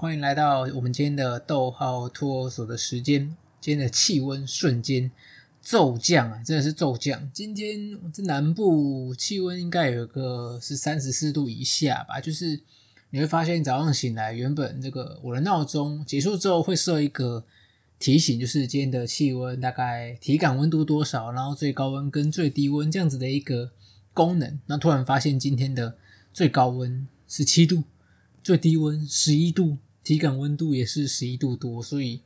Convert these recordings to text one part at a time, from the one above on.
欢迎来到我们今天的逗号托儿所的时间。今天的气温瞬间骤降啊，真的是骤降。今天这南部气温应该有个是三十四度以下吧，就是你会发现早上醒来，原本这个我的闹钟结束之后会设一个提醒，就是今天的气温大概体感温度多少，然后最高温跟最低温这样子的一个功能。那突然发现今天的最高温是七度。最低温十一度，体感温度也是十一度多，所以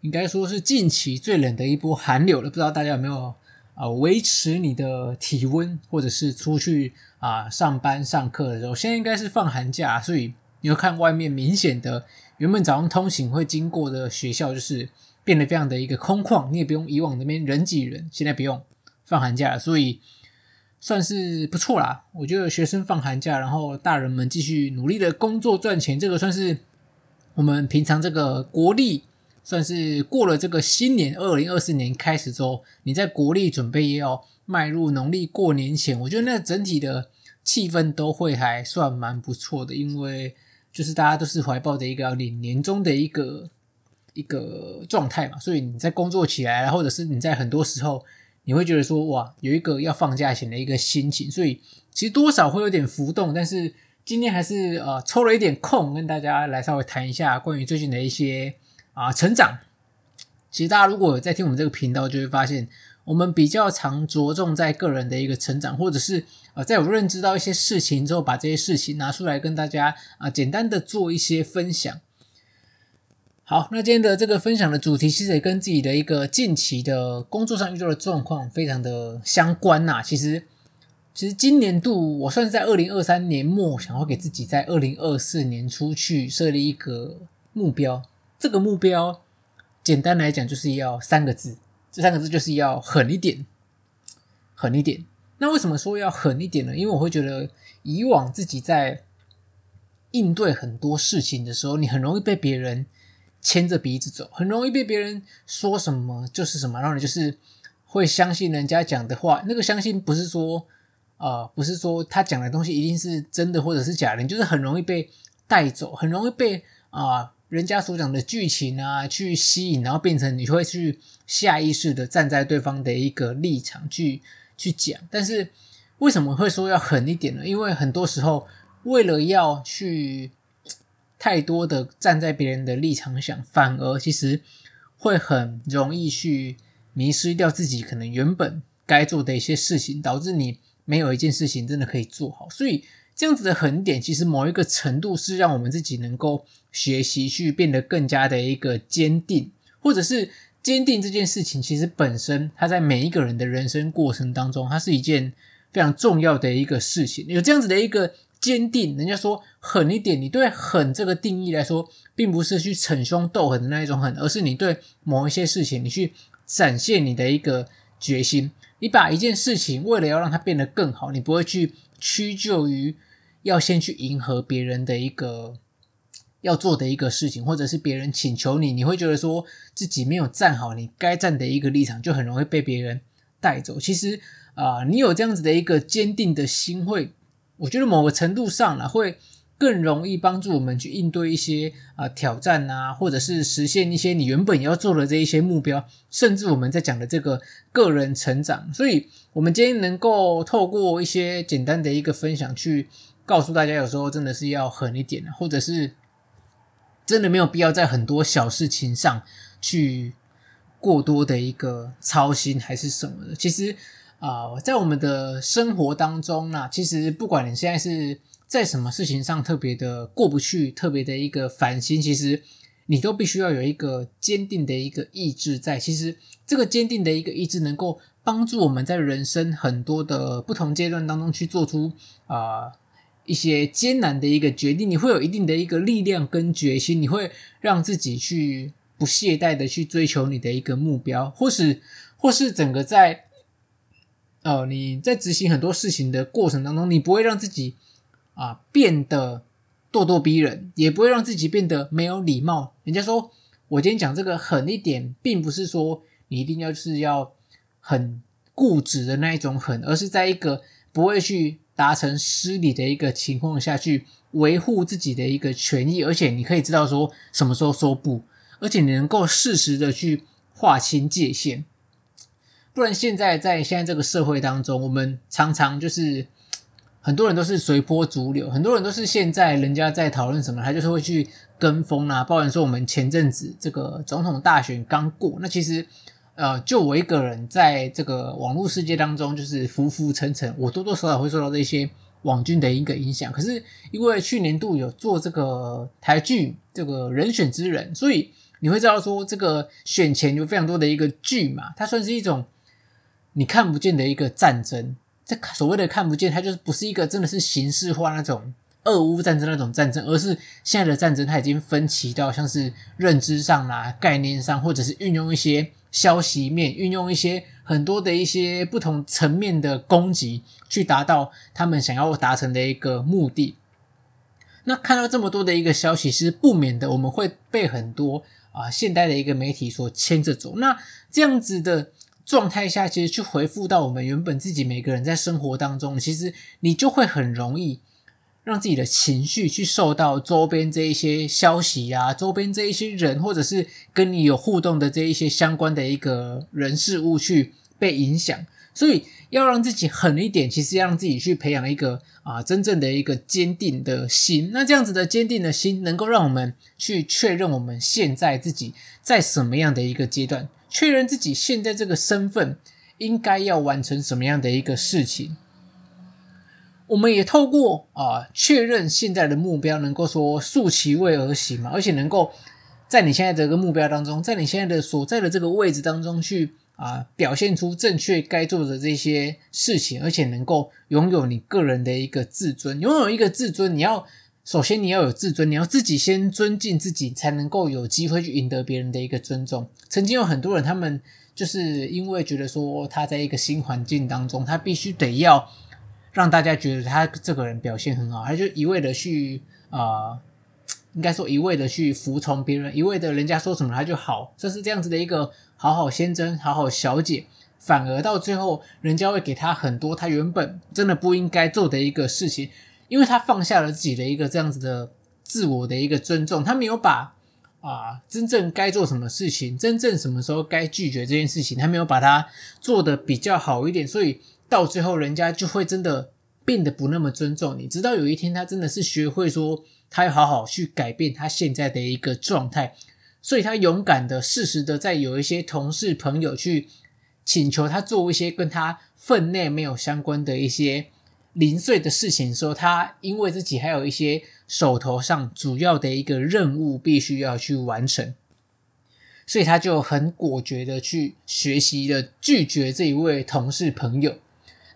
应该说是近期最冷的一波寒流了。不知道大家有没有啊维持你的体温，或者是出去啊上班上课的时候，现在应该是放寒假，所以你会看外面明显的，原本早上通勤会经过的学校，就是变得非常的一个空旷，你也不用以往那边人挤人，现在不用放寒假了，所以。算是不错啦，我觉得学生放寒假，然后大人们继续努力的工作赚钱，这个算是我们平常这个国历，算是过了这个新年二零二四年开始之后，你在国历准备也要迈入农历过年前，我觉得那整体的气氛都会还算蛮不错的，因为就是大家都是怀抱着一个要领年终的一个一个状态嘛，所以你在工作起来，或者是你在很多时候。你会觉得说哇，有一个要放假前的一个心情，所以其实多少会有点浮动。但是今天还是呃抽了一点空，跟大家来稍微谈一下关于最近的一些啊、成长。其实大家如果有在听我们这个频道，就会发现我们比较常着重在个人的一个成长，或者是呃在我认知到一些事情之后，把这些事情拿出来跟大家啊、简单的做一些分享。好，那今天的这个分享的主题其实也跟自己的一个近期的工作上遇到的状况非常的相关呐。其实，其实今年度我算是在二零二三年末，想要给自己在二零二四年出去设立一个目标。这个目标简单来讲就是要三个字，这三个字就是要狠一点，狠一点。那为什么说要狠一点呢？因为我会觉得以往自己在应对很多事情的时候，你很容易被别人。牵着鼻子走，很容易被别人说什么就是什么，然后你就是会相信人家讲的话。那个相信不是说，呃，不是说他讲的东西一定是真的或者是假的，就是很容易被带走，很容易被啊、人家所讲的剧情啊去吸引，然后变成你会去下意识的站在对方的一个立场去去讲。但是为什么会说要狠一点呢？因为很多时候为了要去。太多的站在别人的立场想，反而其实会很容易去迷失掉自己可能原本该做的一些事情，导致你没有一件事情真的可以做好。所以这样子的狠点，其实某一个程度是让我们自己能够学习去变得更加的一个坚定，或者是坚定这件事情，其实本身它在每一个人的人生过程当中，它是一件非常重要的一个事情。有这样子的一个。坚定，人家说狠一点，你对狠这个定义来说，并不是去逞凶斗狠的那一种狠，而是你对某一些事情，你去展现你的一个决心。你把一件事情为了要让它变得更好，你不会去屈就于要先去迎合别人的一个要做的一个事情，或者是别人请求你，你会觉得说自己没有站好你该站的一个立场，就很容易被别人带走。其实啊、你有这样子的一个坚定的心会。我觉得某个程度上呢，会更容易帮助我们去应对一些啊、挑战啊，或者是实现一些你原本要做的这一些目标，甚至我们在讲的这个个人成长。所以，我们今天能够透过一些简单的一个分享，去告诉大家，有时候真的是要狠一点，或者是真的没有必要在很多小事情上去过多的一个操心，还是什么的。其实。啊、在我们的生活当中呢，其实不管你现在是在什么事情上特别的过不去，特别的一个烦心，其实你都必须要有一个坚定的一个意志在。其实这个坚定的一个意志，能够帮助我们在人生很多的不同阶段当中去做出啊、一些艰难的一个决定。你会有一定的一个力量跟决心，你会让自己去不懈怠的去追求你的一个目标，或是或是整个在。呃，你在执行很多事情的过程当中，你不会让自己啊变得咄咄逼人，也不会让自己变得没有礼貌。人家说我今天讲这个狠一点，并不是说你一定要是要很固执的那一种狠，而是在一个不会去达成失礼的一个情况下去维护自己的一个权益，而且你可以知道说什么时候说不，而且你能够适时的去划清界限。不然现在在现在这个社会当中，我们常常就是很多人都是随波逐流，很多人都是现在人家在讨论什么，他就是会去跟风啊。抱怨说我们前阵子这个总统大选刚过，那其实呃，就我一个人在这个网络世界当中就是浮浮沉沉，我多多少少会受到这些。网军的一个影响，可是因为去年度有做这个台剧这个人选之人，所以你会知道说这个选前有非常多的一个剧嘛，它算是一种你看不见的一个战争。这所谓的看不见，它就是不是一个真的是形式化那种俄乌战争那种战争，而是现在的战争它已经分歧到像是认知上啦、概念上，或者是运用一些消息面，运用一些。很多的一些不同层面的攻击，去达到他们想要达成的一个目的。那看到这么多的一个消息，是不免的，我们会被很多啊现代的一个媒体所牵着走。那这样子的状态下，其实去回复到我们原本自己每个人在生活当中，其实你就会很容易。让自己的情绪去受到周边这一些消息啊，周边这一些人，或者是跟你有互动的这一些相关的一个人事物去被影响，所以要让自己狠一点，其实要让自己去培养一个啊真正的一个坚定的心。那这样子的坚定的心，能够让我们去确认我们现在自己在什么样的一个阶段，确认自己现在这个身份应该要完成什么样的一个事情。我们也透过啊确认现在的目标，能够说竖其位而行嘛，而且能够在你现在这个目标当中，在你现在的所在的这个位置当中去啊表现出正确该做的这些事情，而且能够拥有你个人的一个自尊。拥有一个自尊，你要首先你要有自尊，你要自己先尊敬自己，才能够有机会去赢得别人的一个尊重。曾经有很多人，他们就是因为觉得说他在一个新环境当中，他必须得要。让大家觉得他这个人表现很好，他就一味的去啊、呃，应该说一味的去服从别人，一味的人家说什么他就好，这是这样子的一个好好先生、好好小姐，反而到最后，人家会给他很多他原本真的不应该做的一个事情，因为他放下了自己的一个这样子的自我的一个尊重，他没有把啊真正该做什么事情，真正什么时候该拒绝这件事情，他没有把它做的比较好一点，所以。到最后，人家就会真的变得不那么尊重你。直到有一天，他真的是学会说，他要好好去改变他现在的一个状态，所以他勇敢的、适时的，在有一些同事朋友去请求他做一些跟他分内没有相关的一些零碎的事情的时候，他因为自己还有一些手头上主要的一个任务必须要去完成。所以他就很果决的去学习的拒绝这一位同事朋友。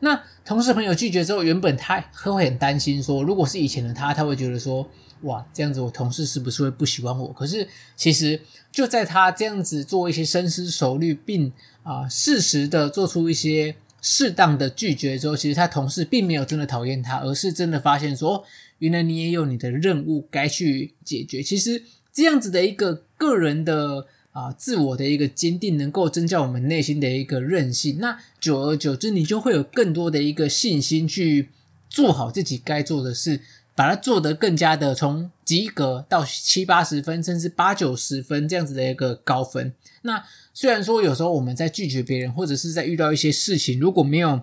那同事朋友拒绝之后，原本他会很担心说，如果是以前的他，他会觉得说，哇，这样子我同事是不是会不喜欢我？可是其实就在他这样子做一些深思熟虑，并啊适时的做出一些适当的拒绝之后，其实他同事并没有真的讨厌他，而是真的发现说，原来你也有你的任务该去解决。其实这样子的一个个人的。啊，自我的一个坚定，能够增加我们内心的一个韧性。那久而久之，你就会有更多的一个信心去做好自己该做的事，把它做得更加的从及格到七八十分，甚至八九十分这样子的一个高分。那虽然说有时候我们在拒绝别人，或者是在遇到一些事情，如果没有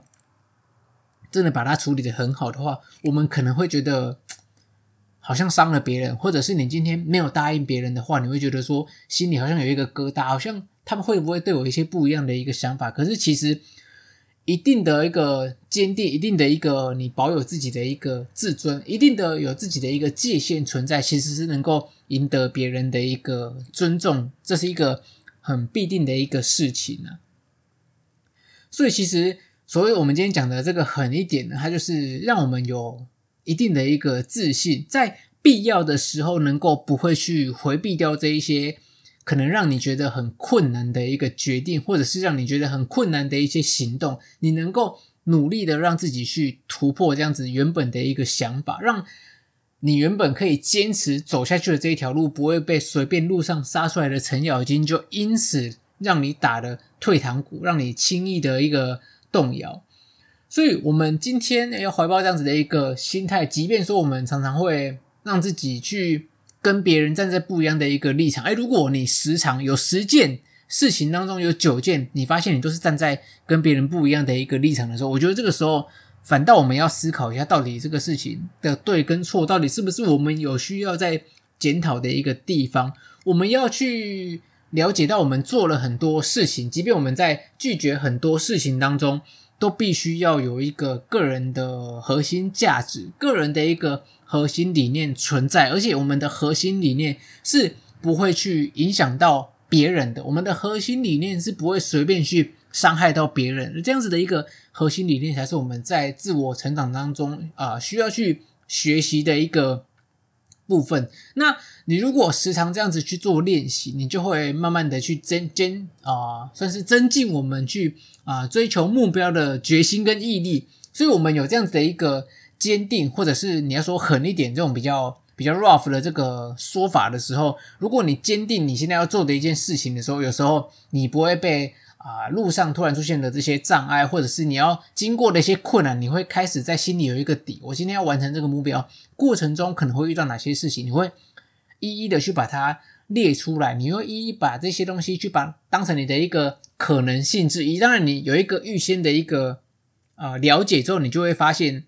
真的把它处理的很好的话，我们可能会觉得。好像伤了别人，或者是你今天没有答应别人的话，你会觉得说心里好像有一个疙瘩，好像他们会不会对我一些不一样的一个想法？可是其实一定的一个坚定，一定的一个你保有自己的一个自尊，一定的有自己的一个界限存在，其实是能够赢得别人的一个尊重，这是一个很必定的一个事情呢、所以其实所谓我们今天讲的这个狠一点呢，它就是让我们有。一定的一个自信，在必要的时候能够不会去回避掉这一些可能让你觉得很困难的一个决定，或者是让你觉得很困难的一些行动，你能够努力的让自己去突破这样子原本的一个想法，让你原本可以坚持走下去的这一条路不会被随便路上杀出来的程咬金就因此让你打了退堂鼓，让你轻易的一个动摇。所以，我们今天要怀抱这样子的一个心态，即便说我们常常会让自己去跟别人站在不一样的一个立场。哎，如果你时常有十件事情当中有九件，你发现你都是站在跟别人不一样的一个立场的时候，我觉得这个时候反倒我们要思考一下，到底这个事情的对跟错，到底是不是我们有需要在检讨的一个地方？我们要去了解到，我们做了很多事情，即便我们在拒绝很多事情当中，都必须要有一个个人的核心价值、个人的一个核心理念存在，而且我们的核心理念是不会去影响到别人的，我们的核心理念是不会随便去伤害到别人，这样子的一个核心理念才是我们在自我成长当中啊、需要去学习的一个。部分，那你如果时常这样子去做练习，你就会慢慢的去增增啊，算是增进我们去啊追求目标的决心跟毅力。所以，我们有这样子的一个坚定，或者是你要说狠一点，这种比较比较 rough 的这个说法的时候，如果你坚定你现在要做的一件事情的时候，有时候你不会被。啊，路上突然出现的这些障碍，或者是你要经过的一些困难，你会开始在心里有一个底。我今天要完成这个目标，过程中可能会遇到哪些事情，你会一一的去把它列出来。你会一一把这些东西去把当成你的一个可能性之一。当然，你有一个预先的一个呃了解之后，你就会发现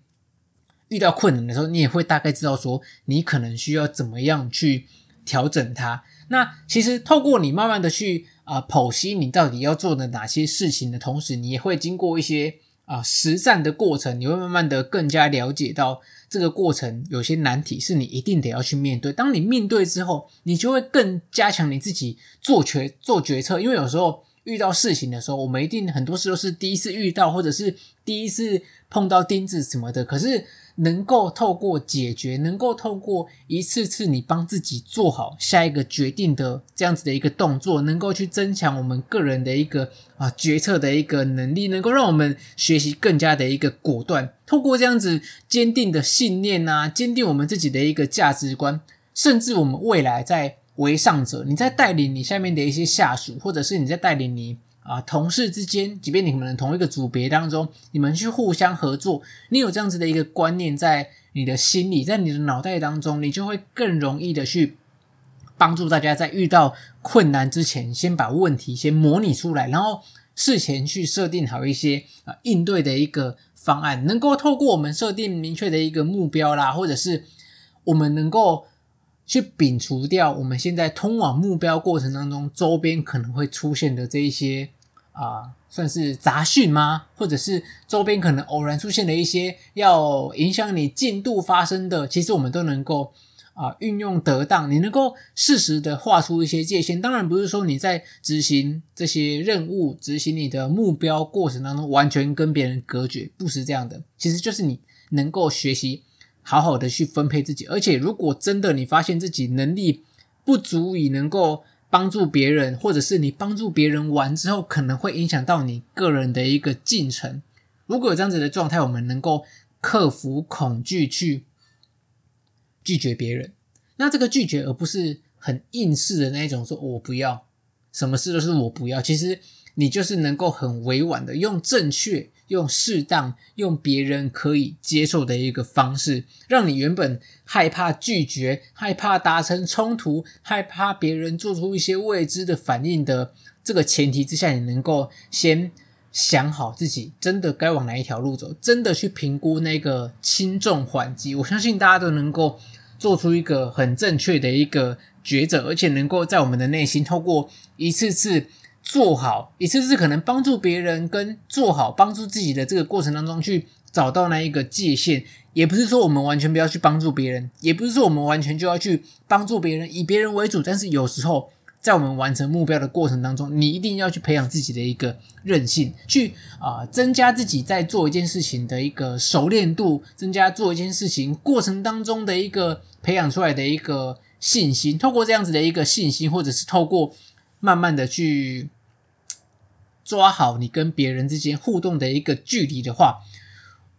遇到困难的时候，你也会大概知道说你可能需要怎么样去调整它。那其实透过你慢慢的去。啊，剖析你到底要做的哪些事情的同时，你也会经过一些啊实战的过程，你会慢慢的更加了解到这个过程有些难题是你一定得要去面对。当你面对之后，你就会更加强你自己做决做决策，因为有时候遇到事情的时候，我们一定很多事都是第一次遇到，或者是第一次碰到钉子什么的，可是。能够透过解决，能够透过一次次你帮自己做好下一个决定的这样子的一个动作，能够去增强我们个人的一个啊决策的一个能力，能够让我们学习更加的一个果断。透过这样子坚定的信念啊，坚定我们自己的一个价值观，甚至我们未来在为上者，你在带领你下面的一些下属，或者是你在带领你。啊，同事之间，即便你们同一个组别当中，你们去互相合作，你有这样子的一个观念在你的心里，在你的脑袋当中，你就会更容易的去帮助大家在遇到困难之前，先把问题先模拟出来，然后事前去设定好一些啊应对的一个方案，能够透过我们设定明确的一个目标啦，或者是我们能够去摒除掉我们现在通往目标过程当中周边可能会出现的这一些。啊，算是杂讯吗？或者是周边可能偶然出现的一些要影响你进度发生的，其实我们都能够啊运用得当。你能够适时的画出一些界限。当然不是说你在执行这些任务、执行你的目标过程当中完全跟别人隔绝，不是这样的。其实就是你能够学习好好的去分配自己。而且如果真的你发现自己能力不足以能够。帮助别人，或者是你帮助别人完之后，可能会影响到你个人的一个进程。如果有这样子的状态，我们能够克服恐惧去拒绝别人。那这个拒绝，而不是很硬式的那一种，说我不要，什么事都是我不要。其实你就是能够很委婉的用正确。用适当、用别人可以接受的一个方式，让你原本害怕拒绝、害怕达成冲突、害怕别人做出一些未知的反应的这个前提之下，你能够先想好自己真的该往哪一条路走，真的去评估那个轻重缓急。我相信大家都能够做出一个很正确的一个抉择，而且能够在我们的内心透过一次次。做好一次次可能帮助别人跟做好帮助自己的这个过程当中，去找到那一个界限，也不是说我们完全不要去帮助别人，也不是说我们完全就要去帮助别人，以别人为主。但是有时候在我们完成目标的过程当中，你一定要去培养自己的一个韧性，去啊、增加自己在做一件事情的一个熟练度，增加做一件事情过程当中的一个培养出来的一个信心。透过这样子的一个信心，或者是透过慢慢的去。抓好你跟别人之间互动的一个距离的话，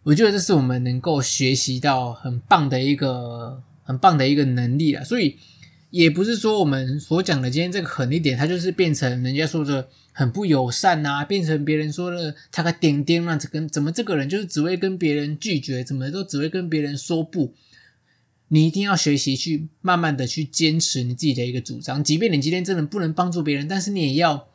我觉得这是我们能够学习到很棒的一个很棒的一个能力了。所以也不是说我们所讲的今天这个狠一点，它就是变成人家说的很不友善啊，变成别人说的他个点点啊，这跟怎么这个人就是只会跟别人拒绝，怎么都只会跟别人说不。你一定要学习去慢慢的去坚持你自己的一个主张，即便你今天真的不能帮助别人，但是你也要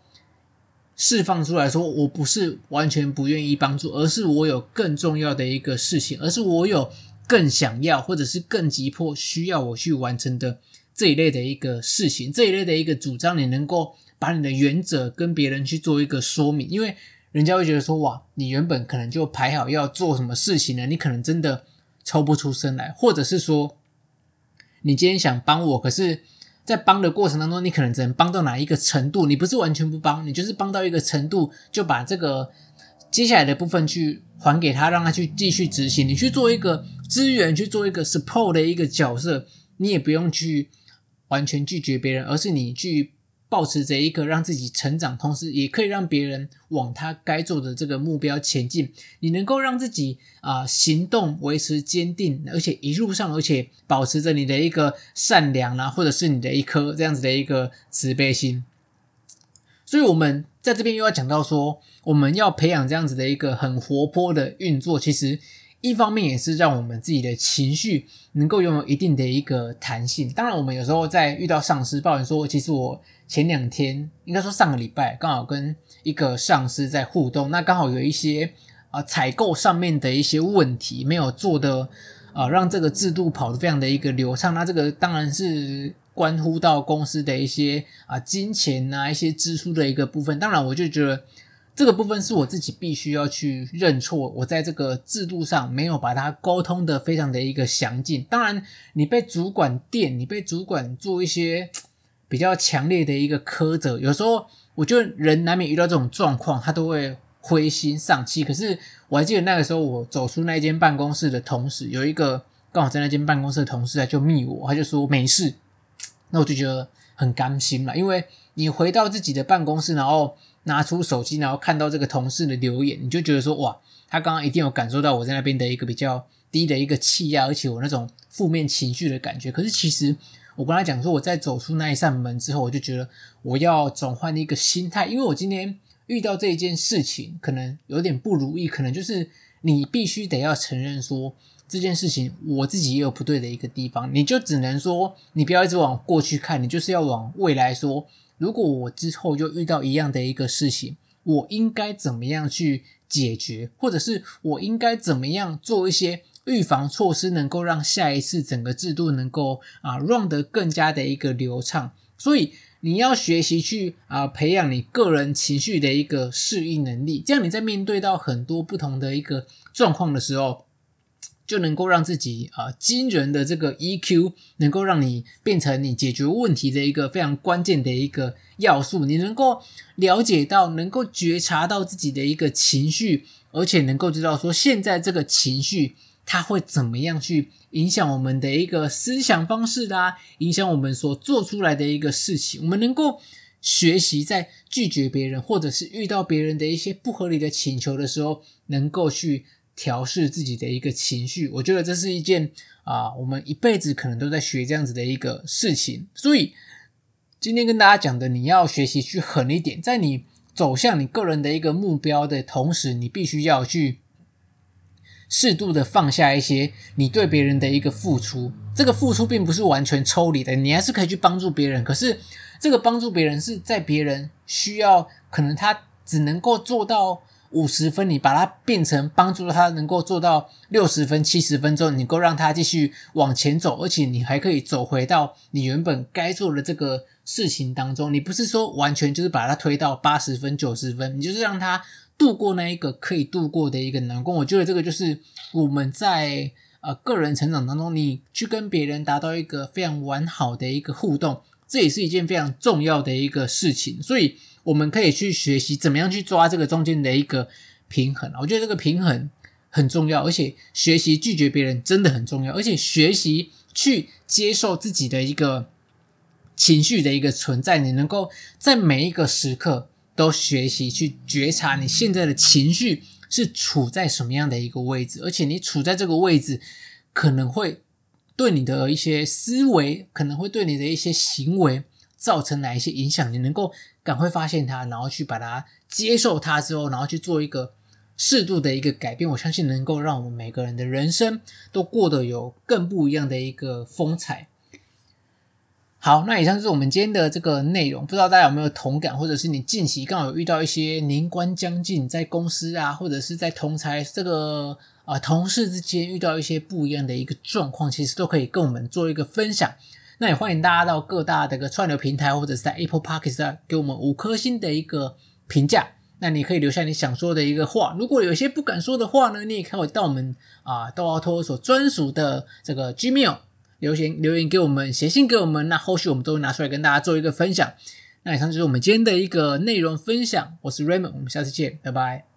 释放出来说，我不是完全不愿意帮助，而是我有更重要的一个事情，而是我有更想要或者是更急迫需要我去完成的这一类的一个事情，这一类的一个主张，你能够把你的原则跟别人去做一个说明，因为人家会觉得说，哇，你原本可能就排好要做什么事情呢，你可能真的抽不出身来，或者是说。你今天想帮我，可是，在帮的过程当中，你可能只能帮到哪一个程度？你不是完全不帮，你就是帮到一个程度，就把这个接下来的部分去还给他，让他去继续执行。你去做一个资源，去做一个 support 的一个角色，你也不用去完全拒绝别人，而是你去。保持着一个让自己成长，同时也可以让别人往他该做的这个目标前进。你能够让自己啊、行动维持坚定，而且一路上而且保持着你的一个善良啊，或者是你的一颗这样子的一个慈悲心。所以，我们在这边又要讲到说，我们要培养这样子的一个很活泼的运作，其实。一方面也是让我们自己的情绪能够拥有一定的一个弹性。当然，我们有时候在遇到上司抱怨说，其实我前两天应该说上个礼拜刚好跟一个上司在互动，那刚好有一些啊采购上面的一些问题没有做的啊，让这个制度跑得非常的一个流畅。那这个当然是关乎到公司的一些啊金钱啊一些支出的一个部分。当然，我就觉得。这个部分是我自己必须要去认错，我在这个制度上没有把它沟通的非常的一个详尽。当然，你被主管电，你被主管做一些 比较强烈的一个苛责，有时候我觉得人难免遇到这种状况，他都会灰心丧气。可是我还记得那个时候，我走出那间办公室的同时，有一个刚好在那间办公室的同事他就密我，他就说没事，那我就觉得很甘心了，因为你回到自己的办公室，然后。拿出手机，然后看到这个同事的留言，你就觉得说，哇，他刚刚一定有感受到我在那边的一个比较低的一个气压，而且我那种负面情绪的感觉。可是其实我跟他讲说，我在走出那一扇门之后，我就觉得我要转换一个心态，因为我今天遇到这一件事情，可能有点不如意，可能就是你必须得要承认说这件事情我自己也有不对的一个地方，你就只能说你不要一直往过去看，你就是要往未来说。如果我之后又遇到一样的一个事情，我应该怎么样去解决，或者是我应该怎么样做一些预防措施，能够让下一次整个制度能够啊 run 得更加的一个流畅。所以你要学习去啊培养你个人情绪的一个适应能力，这样你在面对到很多不同的一个状况的时候。就能够让自己啊、惊人的这个 EQ，能够让你变成你解决问题的一个非常关键的一个要素。你能够了解到，能够觉察到自己的一个情绪，而且能够知道说现在这个情绪它会怎么样去影响我们的一个思想方式啦、啊，影响我们所做出来的一个事情。我们能够学习在拒绝别人，或者是遇到别人的一些不合理的请求的时候，能够去。调试自己的一个情绪，我觉得这是一件啊，我们一辈子可能都在学这样子的一个事情。所以今天跟大家讲的，你要学习去狠一点，在你走向你个人的一个目标的同时，你必须要去适度的放下一些你对别人的一个付出。这个付出并不是完全抽离的，你还是可以去帮助别人。可是这个帮助别人是在别人需要，可能他只能够做到。五十分，你把它变成帮助他能够做到六十分、七十分之后，你够让他继续往前走，而且你还可以走回到你原本该做的这个事情当中。你不是说完全就是把他推到八十分、九十分，你就是让他度过那一个可以度过的一个难关。我觉得这个就是我们在呃个人成长当中，你去跟别人达到一个非常完好的一个互动，这也是一件非常重要的一个事情。所以。我们可以去学习怎么样去抓这个中间的一个平衡。我觉得这个平衡很重要，而且学习拒绝别人真的很重要，而且学习去接受自己的一个情绪的一个存在。你能够在每一个时刻都学习去觉察你现在的情绪是处在什么样的一个位置，而且你处在这个位置可能会对你的一些思维，可能会对你的一些行为。造成哪一些影响？你能够赶快发现它，然后去把它接受它之后，然后去做一个适度的一个改变，我相信能够让我们每个人的人生都过得有更不一样的一个风采。好，那以上就是我们今天的这个内容，不知道大家有没有同感，或者是你近期刚好有遇到一些年关将近，在公司啊，或者是在同侪这个啊、呃、同事之间遇到一些不一样的一个状况，其实都可以跟我们做一个分享。那也欢迎大家到各大的个串流平台，或者是在 Apple Podcast 给我们五颗星的一个评价。那你可以留下你想说的一个话，如果有些不敢说的话呢，你也可以到我们啊豆奥托所专属的这个 Gmail。留言留言给我们，写信给我们，那后续我们都会拿出来跟大家做一个分享。那以上就是我们今天的一个内容分享。我是 Raymond，我们下次见，拜拜。